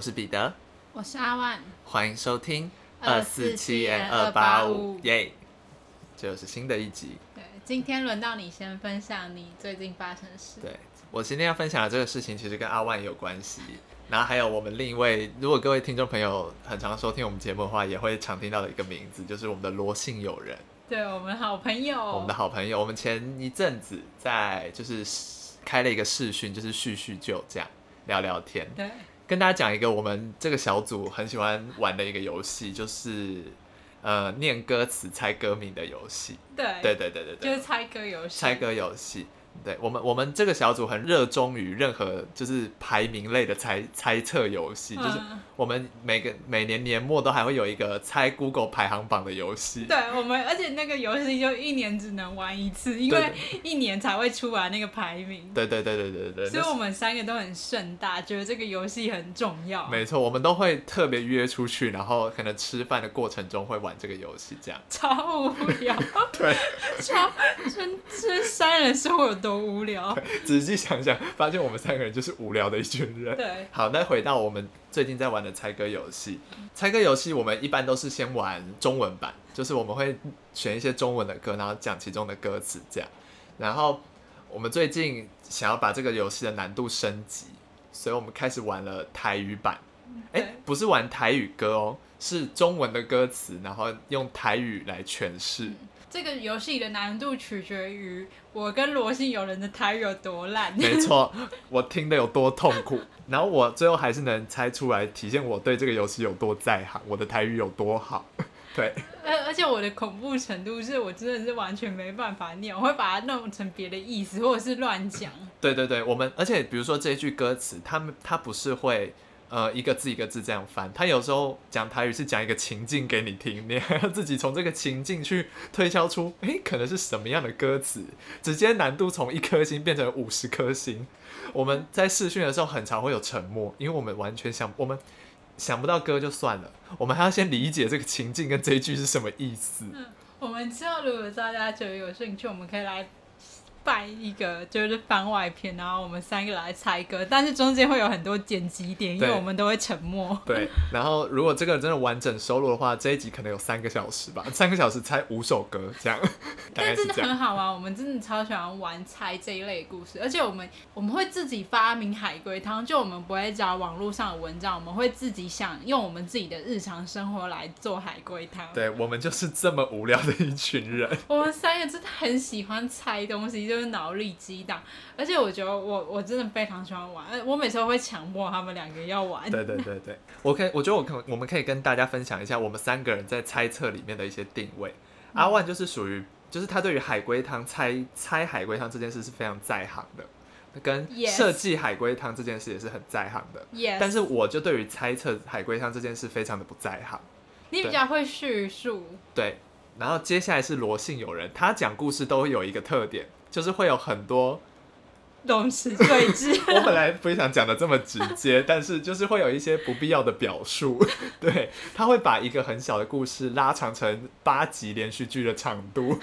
我是彼得，我是阿万，欢迎收听二四七 N 二八五，耶！这又是新的一集。对，今天轮到你先分享你最近发生的事。对，我今天要分享的这个事情，其实跟阿万有关系。然后还有我们另一位，如果各位听众朋友很常收听我们节目的话，也会常听到的一个名字，就是我们的罗姓友人。对，我们好朋友，我们的好朋友。我们前一阵子在就是开了一个视讯，就是叙叙旧这样聊聊天。对。跟大家讲一个我们这个小组很喜欢玩的一个游戏，就是呃念歌词猜歌名的游戏。对对对对对对，就是猜歌游戏。猜歌游戏。对我们，我们这个小组很热衷于任何就是排名类的猜猜测游戏，嗯，就是我们每个每年年末都还会有一个猜 Google 排行榜的游戏。对，我们而且那个游戏就一年只能玩一次，因为 一年才会出来那个排名。对对对对对对。所以我们三个都很盛大，觉得这个游戏很重要。没错，我们都会特别约出去，然后可能吃饭的过程中会玩这个游戏，这样。超无聊。对。超真真三人生活有多。都无聊，仔细想想，发现我们三个人就是无聊的一群人。对，好，那回到我们最近在玩的猜歌游戏。猜歌游戏，我们一般都是先玩中文版，就是我们会选一些中文的歌，然后讲其中的歌词，这样。然后我们最近想要把这个游戏的难度升级，所以我们开始玩了台语版。哎、欸，不是玩台语歌哦，是中文的歌词，然后用台语来诠释。这个游戏的难度取决于我跟罗姓友人的台语有多烂。没错，我听得有多痛苦，然后我最后还是能猜出来，体现我对这个游戏有多在行，我的台语有多好。对，而而且我的恐怖程度是我真的是完全没办法念，我会把它弄成别的意思，或者是乱讲。对对对，我们而且比如说这一句歌词，他们他不是会。呃，一个字一个字这样翻，他有时候讲台语是讲一个情境给你听，你还要自己从这个情境去推敲出，诶，可能是什么样的歌词，直接难度从一颗星变成五十颗星。我们在试训的时候很常会有沉默，因为我们完全想，我们想不到歌就算了，我们还要先理解这个情境跟这一句是什么意思。嗯，我们之后如果大家觉得有兴趣，我们可以来。办一个就是番外篇，然后我们三个来猜歌，但是中间会有很多剪辑点，因为我们都会沉默。对，然后如果这个真的完整收录的话，这一集可能有三个小时吧，三个小时猜五首歌这样。但真的很好玩，我们真的超喜欢玩猜这一类故事，而且我们我们会自己发明海龟汤，就我们不会找网络上的文章，我们会自己想用我们自己的日常生活来做海龟汤。对，我们就是这么无聊的一群人。我们三个真的很喜欢猜东西。就是脑力激荡，而且我觉得我我真的非常喜欢玩，我每次都会强迫他们两个要玩。对对对对，我可以，我觉得我可我们可以跟大家分享一下我们三个人在猜测里面的一些定位。嗯、阿万就是属于，就是他对于海龟汤猜猜海龟汤这件事是非常在行的，跟设计海龟汤这件事也是很在行的。Yes. 但是我就对于猜测海龟汤这件事非常的不在行。你比较会叙述。对，然后接下来是罗姓友人，他讲故事都会有一个特点。就是会有很多东西对峙。我本来不想讲的这么直接，但是就是会有一些不必要的表述。对，他会把一个很小的故事拉长成八集连续剧的长度。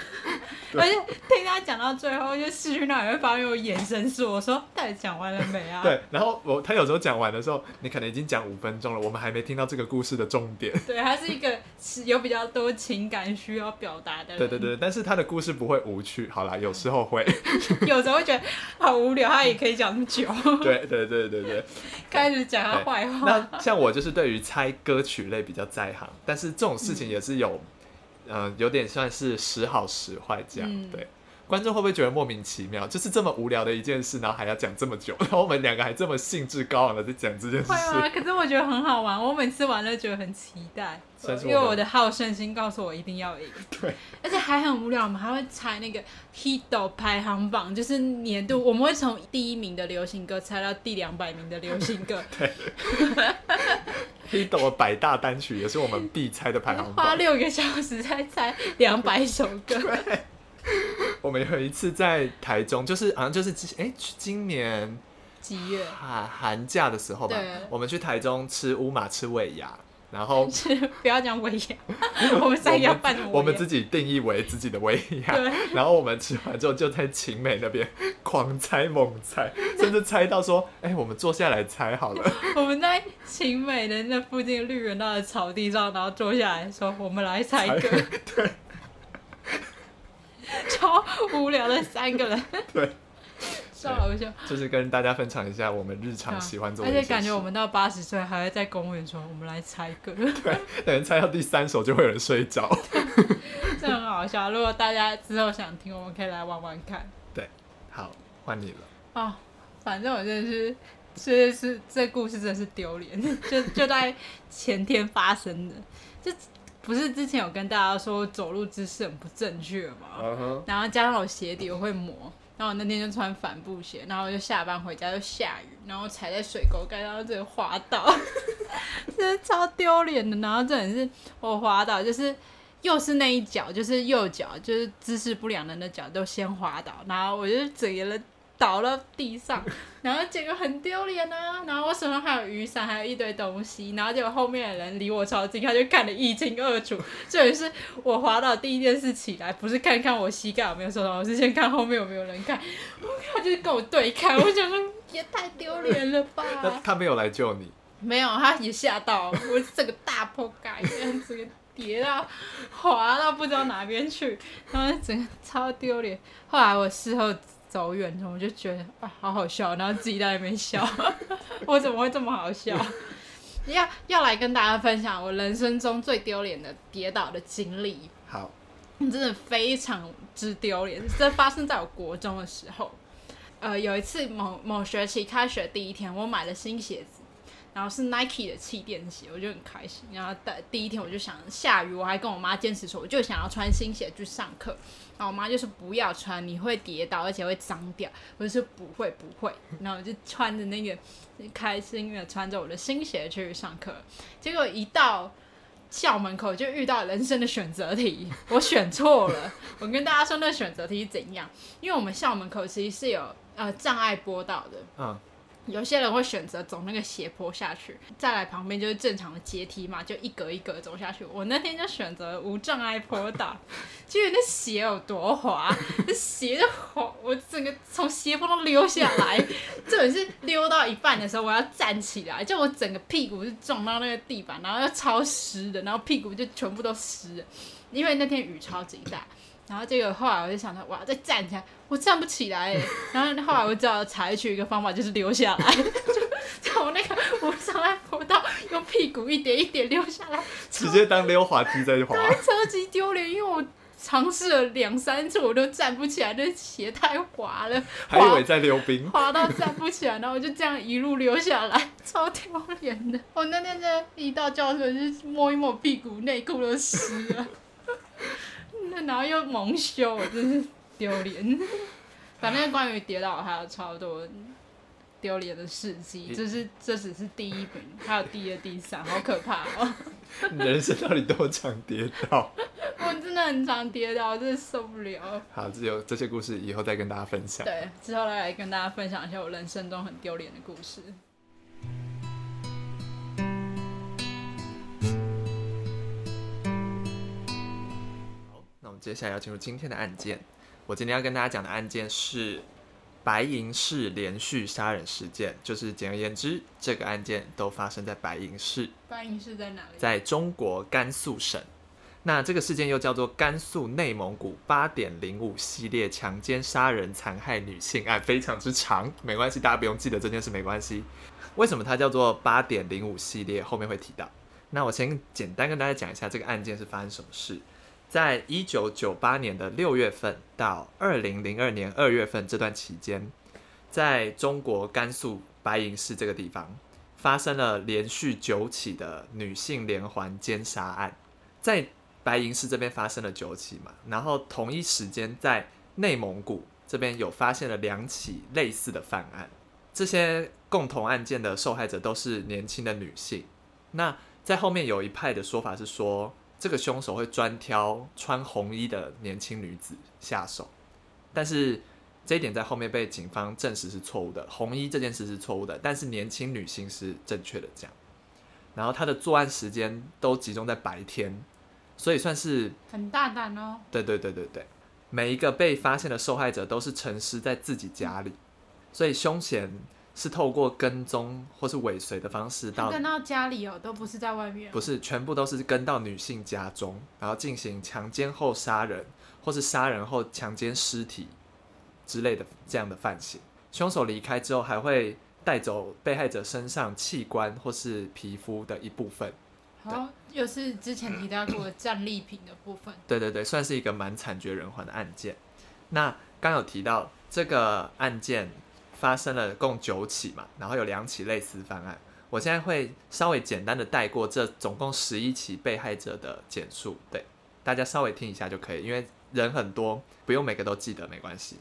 而且听他讲到最后，就视讯那里会发现我眼神说：“我说到底讲完了没啊？” 对，然后我他有时候讲完的时候，你可能已经讲五分钟了，我们还没听到这个故事的重点。对，他是一个有比较多情感需要表达的人。对对对，但是他的故事不会无趣。好啦，有时候会，有时候会觉得好无聊，他也可以讲那么久。对对对对对，开始讲他坏话。那像我就是对于猜歌曲类比较在行，但是这种事情也是有。呃，有点算是时好时坏这样，嗯、对。观众会不会觉得莫名其妙？就是这么无聊的一件事，然后还要讲这么久，然后我们两个还这么兴致高昂的在讲这件事。会啊，可是我觉得很好玩，我每次玩都觉得很期待，因为我的好胜心告诉我一定要赢。对，而且还很无聊，我们还会猜那个 Hit 排行榜，就是年度，我们会从第一名的流行歌猜到第两百名的流行歌。对。Hit 百大单曲也是我们必猜的排行榜，花六个小时才猜两百首歌。我们有一次在台中，就是好像就是哎、欸，今年几月？寒寒假的时候吧，我们去台中吃乌马吃尾牙，然后 是不要讲尾牙，我们三个要办尾牙我们自己定义为自己的尾牙。对 然后我们吃完之后就在晴美那边狂猜猛猜，甚至猜到说：“哎、欸，我们坐下来猜好了。”我们在晴美的那附近绿园道的草地上，然后坐下来说：“我们来猜歌。”对，超无聊的三个人。对。笑好笑，就是跟大家分享一下我们日常喜欢做的事，而且感觉我们到八十岁还会在公园说，我们来猜歌。对，等猜到第三首就会有人睡着，这很好笑。如果大家之后想听，我们可以来玩玩看。对，好，换你了。哦，反正我真的是，是是这故事真的是丢脸，就就在前天发生的，就不是之前有跟大家说走路姿势很不正确嘛，uh huh. 然后加上我鞋底我会磨。然后我那天就穿帆布鞋，然后就下班回家就下雨，然后踩在水沟盖，然后这里滑倒，真的超丢脸的。然后真的是我滑倒，就是又是那一脚，就是右脚，就是姿势不良的那脚都先滑倒，然后我就整个人。倒到地上，然后结果很丢脸啊！然后我手上还有雨伞，还有一堆东西，然后结果后面的人离我超近，他就看得一清二楚。这也是我滑倒第一件事起来，不是看看我膝盖有没有受伤，我是先看后面有没有人看。他就是跟我对看，我想说也太丢脸了吧！他没有来救你？没有，他也吓到我，整个大破盖，这样子跌到滑到不知道哪边去，然后整个超丢脸。后来我事后。走远，我就觉得啊，好好笑，然后自己在那边笑，我怎么会这么好笑？要要来跟大家分享我人生中最丢脸的跌倒的经历。好，真的非常之丢脸，这发生在我国中的时候。呃，有一次某某学期开学第一天，我买了新鞋子，然后是 Nike 的气垫鞋，我就很开心。然后第第一天我就想下雨，我还跟我妈坚持说，我就想要穿新鞋去上课。然后我妈就说不要穿，你会跌倒，而且会脏掉。我就说不会不会，然后我就穿着那个开心的穿着我的新鞋去上课。结果一到校门口就遇到人生的选择题，我选错了。我跟大家说那选择题是怎样？因为我们校门口其实是有呃障碍坡道的。嗯。有些人会选择走那个斜坡下去，再来旁边就是正常的阶梯嘛，就一格一格走下去。我那天就选择无障碍坡道，就那鞋有多滑，那鞋就滑，我整个从斜坡上溜下来，这也是溜到一半的时候，我要站起来，就我整个屁股是撞到那个地板，然后又超湿的，然后屁股就全部都湿，因为那天雨超级大。然后这个后来我就想到，哇，再站起来，我站不起来哎。然后后来我只好采取一个方法，就是溜下来，就从那个无障碍坡道用屁股一点一点溜下来，直接当溜滑梯在滑。对，超级丢脸，因为我尝试了两三次，我都站不起来，那鞋太滑了，还以为在溜冰，滑到站不起来，然后我就这样一路溜下来，超丢脸的。我那天在一到教室就摸一摸屁股，内裤都湿了。然后又蒙羞，我真是丢脸。反正关于跌倒还有超多丢脸的事迹，这是这只是第一名，还有第二、第三，好可怕哦！你人生到底多常跌倒？我真的很常跌倒，我真的受不了。好，只有这些故事以后再跟大家分享。对，之后来跟大家分享一下我人生中很丢脸的故事。接下来要进入今天的案件。我今天要跟大家讲的案件是白银市连续杀人事件，就是简而言之，这个案件都发生在白银市。白银市在哪里？在中国甘肃省。那这个事件又叫做甘肃内蒙古八点零五系列强奸杀人残害女性案，非常之长，没关系，大家不用记得这件事，没关系。为什么它叫做八点零五系列？后面会提到。那我先简单跟大家讲一下这个案件是发生什么事。在一九九八年的六月份到二零零二年二月份这段期间，在中国甘肃白银市这个地方，发生了连续九起的女性连环奸杀案。在白银市这边发生了九起嘛，然后同一时间在内蒙古这边有发现了两起类似的犯案。这些共同案件的受害者都是年轻的女性。那在后面有一派的说法是说，这个凶手会专挑穿红衣的年轻女子下手，但是这一点在后面被警方证实是错误的。红衣这件事是错误的，但是年轻女性是正确的。这样，然后他的作案时间都集中在白天，所以算是很大胆哦。对对对对对，每一个被发现的受害者都是沉尸在自己家里，所以凶嫌是透过跟踪或是尾随的方式到跟到家里哦，都不是在外面，不是全部都是跟到女性家中，然后进行强奸后杀人，或是杀人后强奸尸体之类的这样的犯行。凶手离开之后还会。带走被害者身上器官或是皮肤的一部分。好，又是之前提到过的战利品的部分。对对对，算是一个蛮惨绝人寰的案件。那刚有提到这个案件发生了共九起嘛，然后有两起类似犯案。我现在会稍微简单的带过这总共十一起被害者的简述，对，大家稍微听一下就可以，因为人很多，不用每个都记得没关系。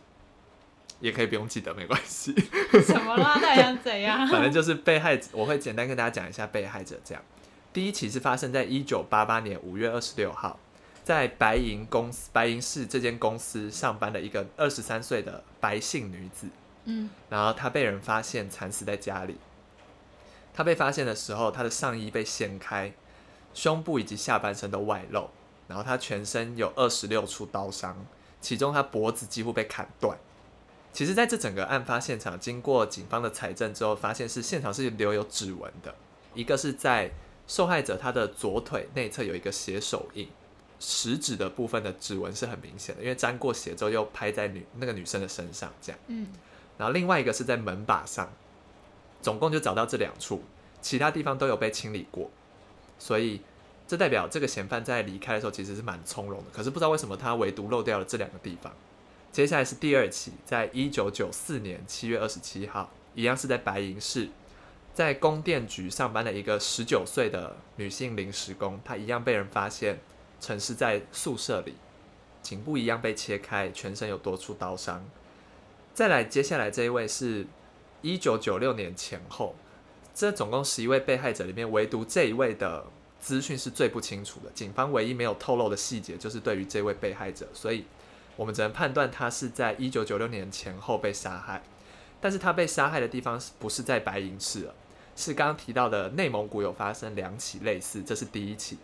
也可以不用记得，没关系。什么啦？那想怎样？反正就是被害者，我会简单跟大家讲一下被害者。这样，第一起是发生在一九八八年五月二十六号，在白银公司白银市这间公司上班的一个二十三岁的白姓女子。嗯，然后他被人发现惨死在家里。他被发现的时候，他的上衣被掀开，胸部以及下半身都外露，然后他全身有二十六处刀伤，其中他脖子几乎被砍断。其实，在这整个案发现场，经过警方的采证之后，发现是现场是留有指纹的。一个是在受害者他的左腿内侧有一个血手印，食指的部分的指纹是很明显的，因为沾过血之后又拍在女那个女生的身上，这样。嗯。然后另外一个是在门把上，总共就找到这两处，其他地方都有被清理过，所以这代表这个嫌犯在离开的时候其实是蛮从容的。可是不知道为什么他唯独漏掉了这两个地方。接下来是第二起，在一九九四年七月二十七号，一样是在白银市，在供电局上班的一个十九岁的女性临时工，她一样被人发现陈尸在宿舍里，颈部一样被切开，全身有多处刀伤。再来，接下来这一位是一九九六年前后，这总共十一位被害者里面，唯独这一位的资讯是最不清楚的，警方唯一没有透露的细节就是对于这位被害者，所以。我们只能判断他是在一九九六年前后被杀害，但是他被杀害的地方是不是在白银市了，是刚刚提到的内蒙古有发生两起类似，这是第一起，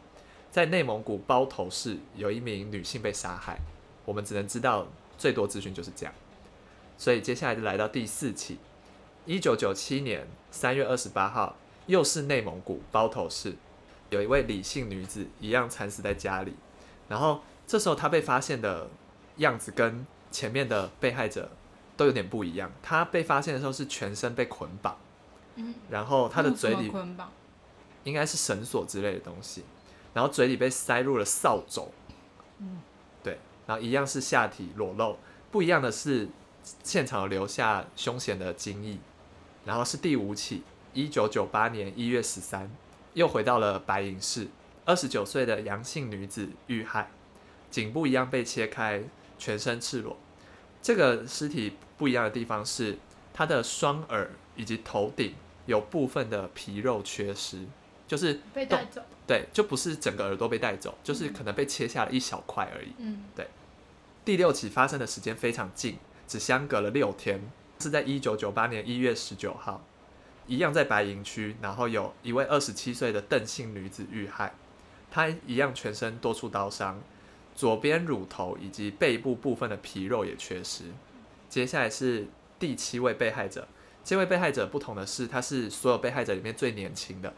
在内蒙古包头市有一名女性被杀害，我们只能知道最多资讯就是这样，所以接下来就来到第四起，一九九七年三月二十八号，又是内蒙古包头市，有一位李姓女子一样惨死在家里，然后这时候她被发现的。样子跟前面的被害者都有点不一样。她被发现的时候是全身被捆绑，嗯，然后她的嘴里捆绑，应该是绳索之类的东西，然后嘴里被塞入了扫帚，嗯，对，然后一样是下体裸露，不一样的是现场留下凶险的惊异，然后是第五起，一九九八年一月十三，又回到了白银市，二十九岁的杨姓女子遇害，颈部一样被切开。全身赤裸，这个尸体不一样的地方是，她的双耳以及头顶有部分的皮肉缺失，就是被带走。对，就不是整个耳朵被带走，就是可能被切下了一小块而已。嗯，对。第六起发生的时间非常近，只相隔了六天，是在一九九八年一月十九号，一样在白银区，然后有一位二十七岁的邓姓女子遇害，她一样全身多处刀伤。左边乳头以及背部部分的皮肉也缺失。接下来是第七位被害者，这位被害者不同的是，她是所有被害者里面最年轻的。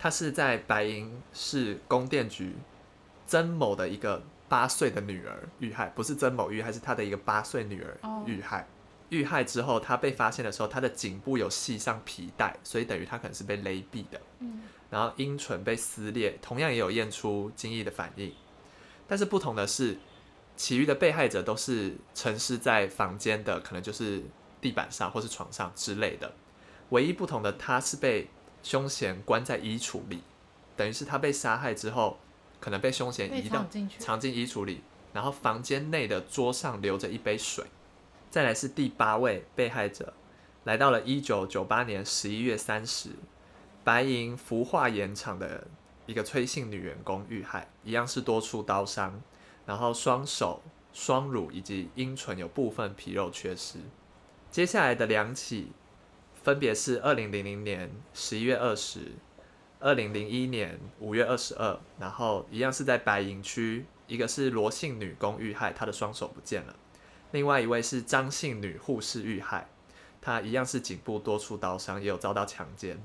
她是在白银市供电局曾某的一个八岁的女儿遇害，不是曾某遇害，是他的一个八岁女儿遇害。遇害之后，他被发现的时候，他的颈部有系上皮带，所以等于他可能是被勒毙的。嗯然后阴唇被撕裂，同样也有验出精液的反应。但是不同的是，其余的被害者都是沉尸在房间的，可能就是地板上或是床上之类的。唯一不同的，他是被凶嫌关在衣橱里，等于是他被杀害之后，可能被凶嫌移到藏进衣橱里，然后房间内的桌上留着一杯水。再来是第八位被害者，来到了一九九八年十一月三十，白银氟化盐厂的。一个崔姓女员工遇害，一样是多处刀伤，然后双手、双乳以及阴唇有部分皮肉缺失。接下来的两起，分别是二零零零年十一月二十，二零零一年五月二十二，然后一样是在白银区，一个是罗姓女工遇害，她的双手不见了；另外一位是张姓女护士遇害，她一样是颈部多处刀伤，也有遭到强奸。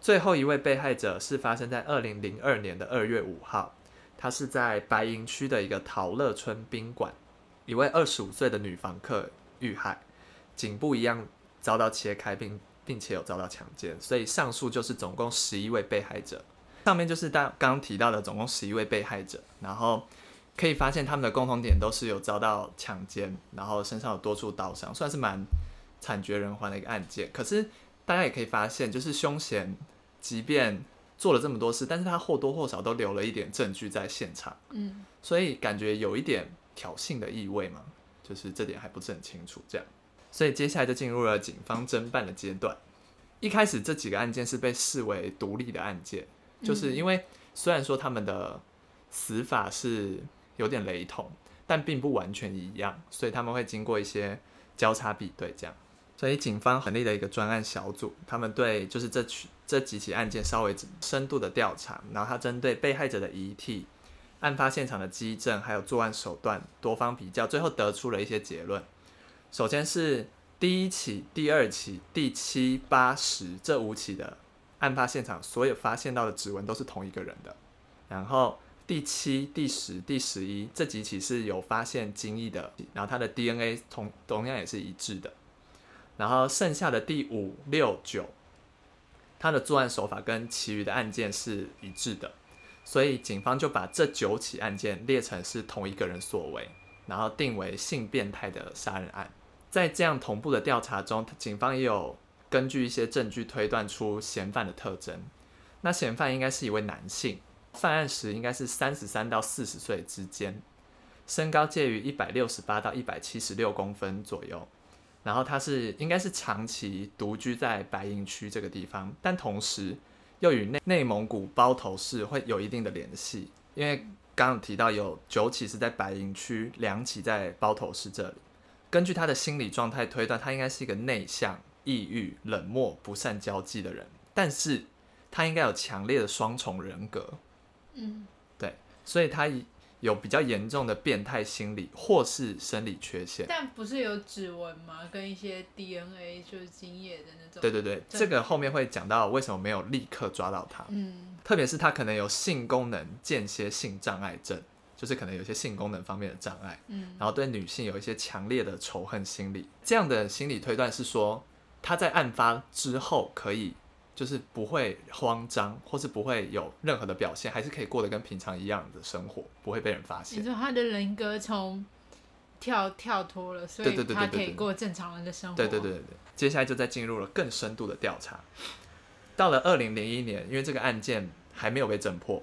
最后一位被害者是发生在二零零二年的二月五号，她是在白银区的一个陶乐村宾馆，一位二十五岁的女房客遇害，颈部一样遭到切开并。并且有遭到强奸，所以上述就是总共十一位被害者。上面就是大刚刚提到的总共十一位被害者，然后可以发现他们的共同点都是有遭到强奸，然后身上有多处刀伤，算是蛮惨绝人寰的一个案件。可是大家也可以发现，就是凶嫌即便做了这么多事，但是他或多或少都留了一点证据在现场，嗯，所以感觉有一点挑衅的意味嘛，就是这点还不是很清楚，这样。所以接下来就进入了警方侦办的阶段。一开始这几个案件是被视为独立的案件，就是因为虽然说他们的死法是有点雷同，但并不完全一样，所以他们会经过一些交叉比对，这样。所以警方成立了一个专案小组，他们对就是这起这几起案件稍微深度的调查，然后他针对被害者的遗体、案发现场的基证，还有作案手段多方比较，最后得出了一些结论。首先是第一起、第二起、第七、八、十这五起的案发现场，所有发现到的指纹都是同一个人的。然后第七、第十、第十一这几起是有发现精液的，然后它的 DNA 同同样也是一致的。然后剩下的第五、六、九，他的作案手法跟其余的案件是一致的，所以警方就把这九起案件列成是同一个人所为，然后定为性变态的杀人案。在这样同步的调查中，警方也有根据一些证据推断出嫌犯的特征。那嫌犯应该是一位男性，犯案时应该是三十三到四十岁之间，身高介于一百六十八到一百七十六公分左右。然后他是应该是长期独居在白银区这个地方，但同时又与内内蒙古包头市会有一定的联系，因为刚刚提到有九起是在白银区，两起在包头市这里。根据他的心理状态推断，他应该是一个内向、抑郁、冷漠、不善交际的人，但是他应该有强烈的双重人格。嗯，对，所以他有比较严重的变态心理或是生理缺陷。但不是有指纹吗？跟一些 DNA 就是精液的那种。对对对，这个后面会讲到为什么没有立刻抓到他。嗯，特别是他可能有性功能间歇性障碍症。就是可能有些性功能方面的障碍，嗯，然后对女性有一些强烈的仇恨心理，这样的心理推断是说，他在案发之后可以就是不会慌张，或是不会有任何的表现，还是可以过得跟平常一样的生活，不会被人发现。你说他的人格从跳跳脱了，所以他可以过正常人的生活。对对对对对，接下来就再进入了更深度的调查。到了二零零一年，因为这个案件还没有被侦破，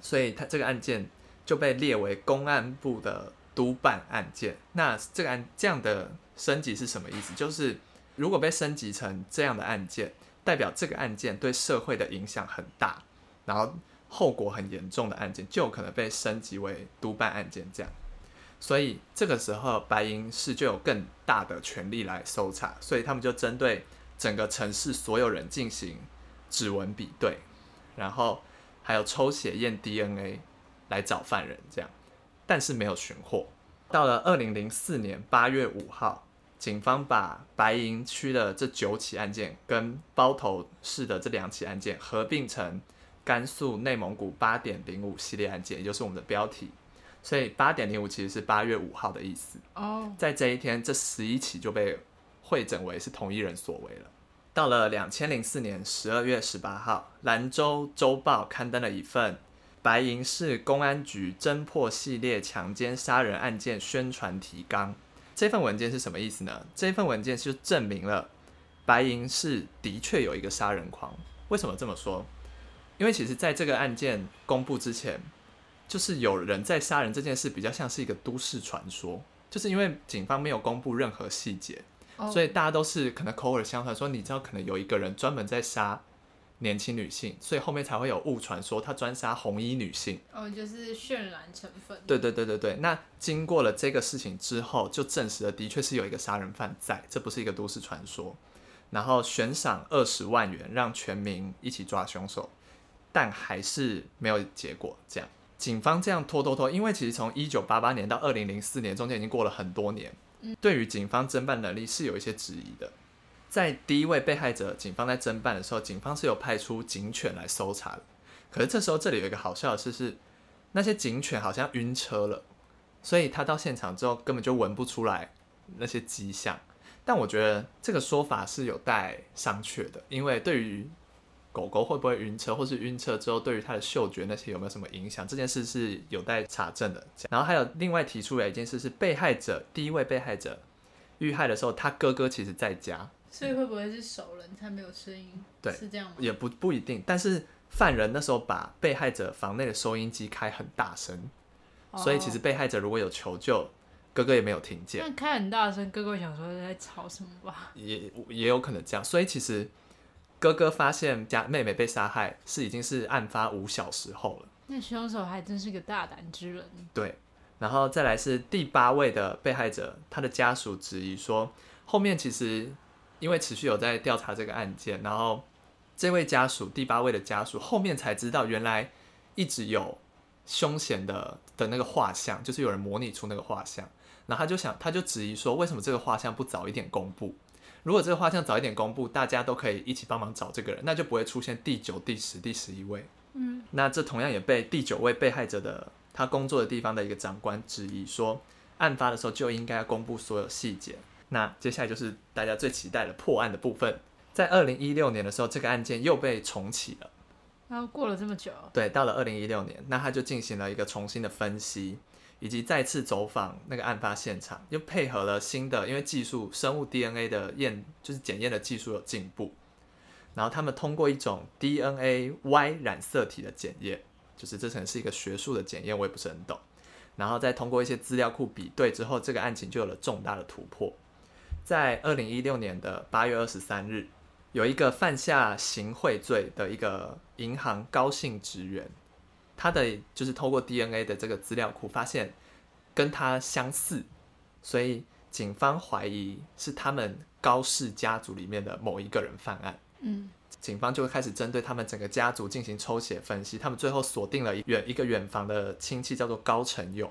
所以他这个案件。就被列为公安部的督办案件。那这个案这样的升级是什么意思？就是如果被升级成这样的案件，代表这个案件对社会的影响很大，然后后果很严重的案件，就有可能被升级为督办案件。这样，所以这个时候白银市就有更大的权力来搜查，所以他们就针对整个城市所有人进行指纹比对，然后还有抽血验 DNA。来找犯人，这样，但是没有寻获。到了二零零四年八月五号，警方把白银区的这九起案件跟包头市的这两起案件合并成甘肃内蒙古八点零五系列案件，也就是我们的标题。所以八点零五其实是八月五号的意思。哦，在这一天，这十一起就被会诊为是同一人所为了。到了两千零四年十二月十八号，兰州周报刊登了一份。白银市公安局侦破系列强奸杀人案件宣传提纲，这份文件是什么意思呢？这份文件就证明了白银市的确有一个杀人狂。为什么这么说？因为其实在这个案件公布之前，就是有人在杀人这件事比较像是一个都市传说，就是因为警方没有公布任何细节，所以大家都是可能口耳相传说，你知道可能有一个人专门在杀。年轻女性，所以后面才会有误传说他专杀红衣女性。哦，就是渲染成分。对对对对对。那经过了这个事情之后，就证实了的确是有一个杀人犯在，这不是一个都市传说。然后悬赏二十万元，让全民一起抓凶手，但还是没有结果。这样，警方这样拖拖拖，因为其实从一九八八年到二零零四年中间已经过了很多年，对于警方侦办能力是有一些质疑的。在第一位被害者，警方在侦办的时候，警方是有派出警犬来搜查的。可是这时候这里有一个好笑的事是，那些警犬好像晕车了，所以他到现场之后根本就闻不出来那些迹象。但我觉得这个说法是有待商榷的，因为对于狗狗会不会晕车，或是晕车之后对于它的嗅觉那些有没有什么影响，这件事是有待查证的。然后还有另外提出来一件事是，被害者第一位被害者遇害的时候，他哥哥其实在家。所以会不会是熟人才没有声音？对，是这样吗？也不不一定。但是犯人那时候把被害者房内的收音机开很大声，哦，所以其实被害者如果有求救，哥哥也没有听见。但开很大声，哥哥想说在吵什么吧？也也有可能这样。所以其实哥哥发现家妹妹被杀害是已经是案发五小时后了。那凶手还真是个大胆之人。对，然后再来是第八位的被害者，他的家属质疑说，后面其实。因为持续有在调查这个案件，然后这位家属第八位的家属后面才知道，原来一直有凶险的的那个画像，就是有人模拟出那个画像，然后他就想，他就质疑说，为什么这个画像不早一点公布？如果这个画像早一点公布，大家都可以一起帮忙找这个人，那就不会出现第九、第十、第十一位。嗯，那这同样也被第九位被害者的他工作的地方的一个长官质疑说，案发的时候就应该要公布所有细节。那接下来就是大家最期待的破案的部分。在二零一六年的时候，这个案件又被重启了。然后过了这么久，对，到了二零一六年，那他就进行了一个重新的分析，以及再次走访那个案发现场，又配合了新的，因为技术生物 DNA 的验，就是检验的技术有进步。然后他们通过一种 DNA Y 染色体的检验，就是这可能是一个学术的检验，我也不是很懂。然后再通过一些资料库比对之后，这个案情就有了重大的突破。在二零一六年的八月二十三日，有一个犯下行贿罪的一个银行高姓职员，他的就是透过 DNA 的这个资料库发现跟他相似，所以警方怀疑是他们高氏家族里面的某一个人犯案。嗯，警方就开始针对他们整个家族进行抽血分析，他们最后锁定了远一个远房的亲戚叫做高成勇，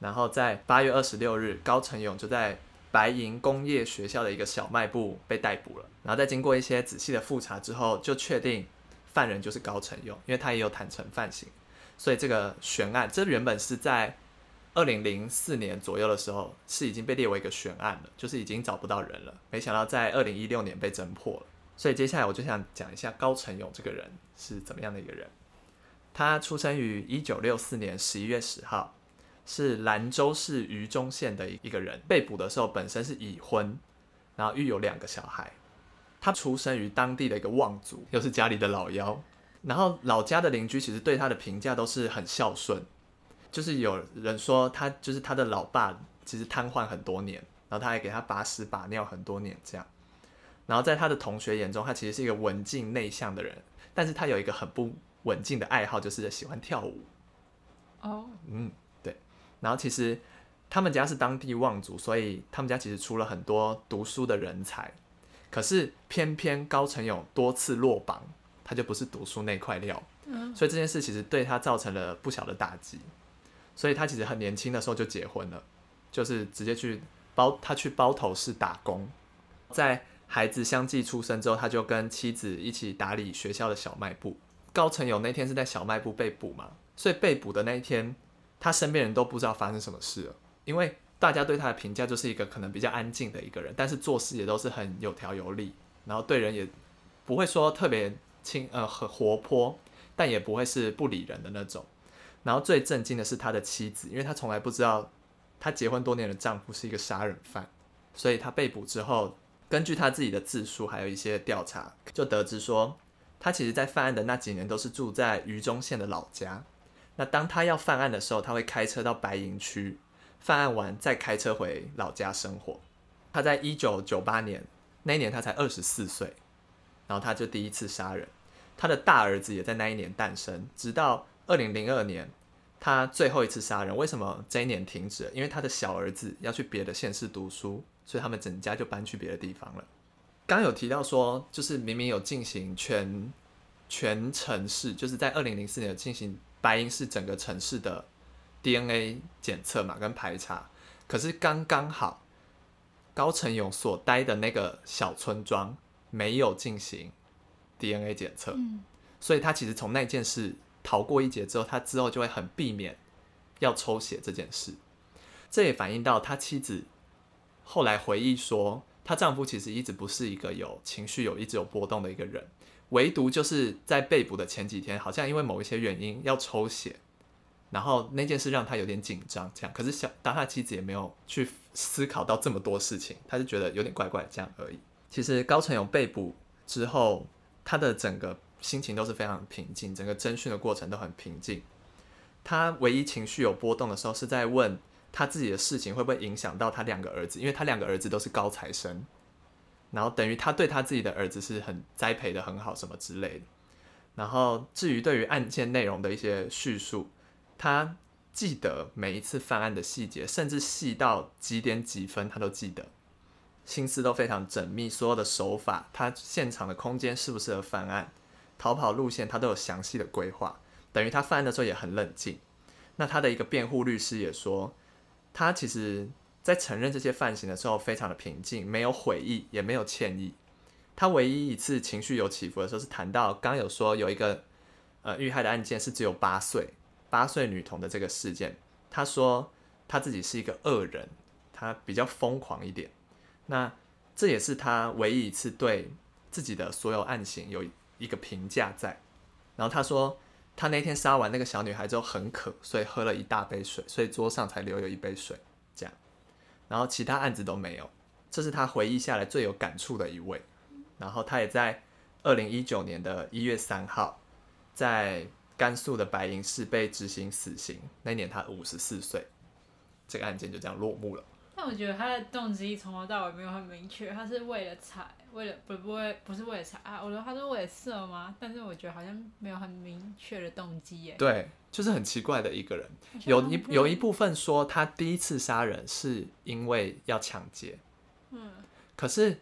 然后在八月二十六日，高成勇就在。白银工业学校的一个小卖部被逮捕了，然后再经过一些仔细的复查之后，就确定犯人就是高成勇，因为他也有坦承犯行，所以这个悬案，这原本是在二零零四年左右的时候是已经被列为一个悬案了，就是已经找不到人了，没想到在二零一六年被侦破了。所以接下来我就想讲一下高成勇这个人是怎么样的一个人。他出生于一九六四年十一月十号。是兰州市榆中县的一个人，被捕的时候本身是已婚，然后育有两个小孩。他出生于当地的一个望族，又是家里的老幺。然后老家的邻居其实对他的评价都是很孝顺，就是有人说他就是他的老爸，其实瘫痪很多年，然后他还给他把屎把尿很多年这样。然后在他的同学眼中，他其实是一个文静内向的人，但是他有一个很不稳定的爱好，就是喜欢跳舞。哦，oh. 嗯。然后其实他们家是当地望族，所以他们家其实出了很多读书的人才。可是偏偏高成勇多次落榜，他就不是读书那块料。嗯。所以这件事其实对他造成了不小的打击。所以他其实很年轻的时候就结婚了，就是直接去包他去包头市打工。在孩子相继出生之后，他就跟妻子一起打理学校的小卖部。高成勇那天是在小卖部被捕嘛，所以被捕的那一天。他身边人都不知道发生什么事了，因为大家对他的评价就是一个可能比较安静的一个人，但是做事也都是很有条有理，然后对人也不会说特别亲呃很活泼，但也不会是不理人的那种。然后最震惊的是他的妻子，因为他从来不知道他结婚多年的丈夫是一个杀人犯，所以他被捕之后，根据他自己的自述，还有一些调查，就得知说他其实在犯案的那几年都是住在榆中县的老家。那当他要犯案的时候，他会开车到白银区犯案完，再开车回老家生活。他在一九九八年那一年，他才二十四岁，然后他就第一次杀人。他的大儿子也在那一年诞生。直到二零零二年，他最后一次杀人。为什么这一年停止了？因为他的小儿子要去别的县市读书，所以他们整家就搬去别的地方了。刚有提到说，就是明明有进行全全城市，就是在二零零四年有进行白银是整个城市的 DNA 检测嘛，跟排查。可是刚刚好，高成勇所待的那个小村庄没有进行 DNA 检测，嗯，所以他其实从那件事逃过一劫之后，他之后就会很避免要抽血这件事。这也反映到他妻子后来回忆说，她丈夫其实一直不是一个有情绪有一直有波动的一个人，唯独就是在被捕的前几天，好像因为某一些原因要抽血。然后那件事让他有点紧张，这样。可是小当他妻子也没有去思考到这么多事情，他就觉得有点怪怪这样而已。其实高成勇被捕之后，他的整个心情都是非常平静，整个侦讯的过程都很平静。他唯一情绪有波动的时候，是在问他自己的事情会不会影响到他两个儿子，因为他两个儿子都是高材生，然后等于他对他自己的儿子是很栽培的很好什么之类的。然后至于对于案件内容的一些叙述。他记得每一次犯案的细节，甚至细到几点几分，他都记得，心思都非常缜密。所有的手法，他现场的空间适不适合犯案，逃跑路线，他都有详细的规划。等于他犯案的时候也很冷静。那他的一个辩护律师也说，他其实在承认这些犯行的时候非常的平静，没有悔意，也没有歉意。他唯一一次情绪有起伏的时候，是谈到刚有说有一个呃遇害的案件是只有八岁。八岁女童的这个事件，他说他自己是一个恶人，他比较疯狂一点。那这也是他唯一一次对自己的所有案情有一个评价在。然后他说，他那天杀完那个小女孩之后很渴，所以喝了一大杯水，所以桌上才留有一杯水。这样，然后其他案子都没有。这是他回忆下来最有感触的一位。然后他也在二零一九年的一月三号，在。甘肃的白银市被执行死刑，那年他五十四岁，这个案件就这样落幕了。但我觉得他的动机从头到尾没有很明确，他是为了财，为了不不会不是为了财啊？我说他是为了色吗？但是我觉得好像没有很明确的动机耶。对，就是很奇怪的一个人。有一有一部分说他第一次杀人是因为要抢劫，嗯，可是。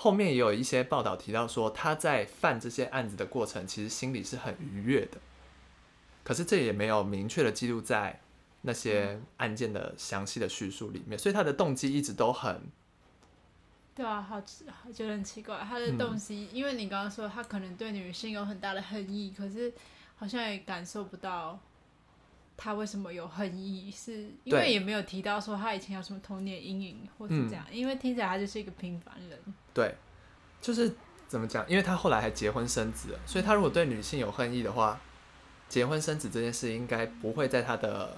后面也有一些报道提到说，他在犯这些案子的过程，其实心里是很愉悦的。可是这也没有明确的记录在那些案件的详细的叙述里面，所以他的动机一直都很……对啊，好，觉得很奇怪。他的动机，嗯、因为你刚刚说他可能对女性有很大的恨意，可是好像也感受不到。他为什么有恨意？是因为也没有提到说他以前有什么童年阴影，或是这样。嗯、因为听起来他就是一个平凡人。对，就是怎么讲？因为他后来还结婚生子了，所以他如果对女性有恨意的话，结婚生子这件事应该不会在他的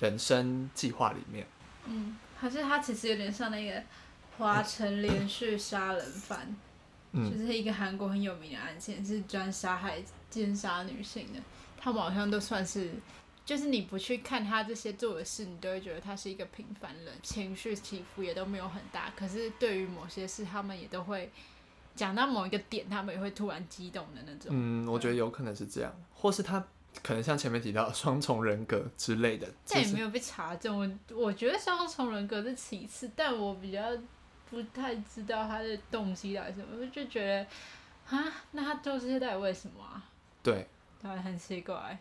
人生计划里面。嗯，还是他其实有点像那个华城连续杀人犯，嗯、就是一个韩国很有名的案件，是专杀害奸杀女性的。他们好像都算是。就是你不去看他这些做的事，你都会觉得他是一个平凡人，情绪起伏也都没有很大。可是对于某些事，他们也都会讲到某一个点，他们也会突然激动的那种。嗯，我觉得有可能是这样，或是他可能像前面提到双重人格之类的。这也没有被查证，我我觉得双重人格是其次，但我比较不太知道他的动机到底是什么，我就觉得啊，那他做这些到底为什么啊？对，对，很奇怪。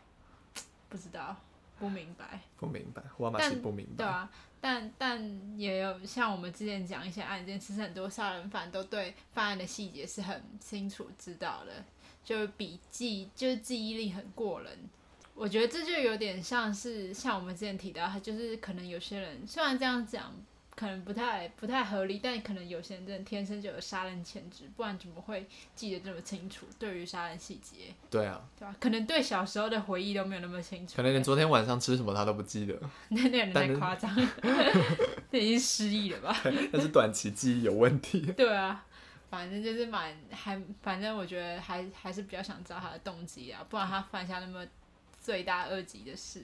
不知道，不明白，不明白，我妈是不明白。对啊，但但也有像我们之前讲一些案件，其实很多杀人犯都对犯案的细节是很清楚知道的，就笔记，就是记忆力很过人。我觉得这就有点像是像我们之前提到，他就是可能有些人虽然这样讲。可能不太不太合理，但可能有些人真的天生就有杀人潜质，不然怎么会记得这么清楚？对于杀人细节，对啊，对吧？可能对小时候的回忆都没有那么清楚，可能连昨天晚上吃什么他都不记得。那那人太夸张，那已经失忆了吧？那是短期记忆有问题。对啊，反正就是蛮还，反正我觉得还还是比较想知道他的动机啊，不然他犯下那么罪大恶极的事。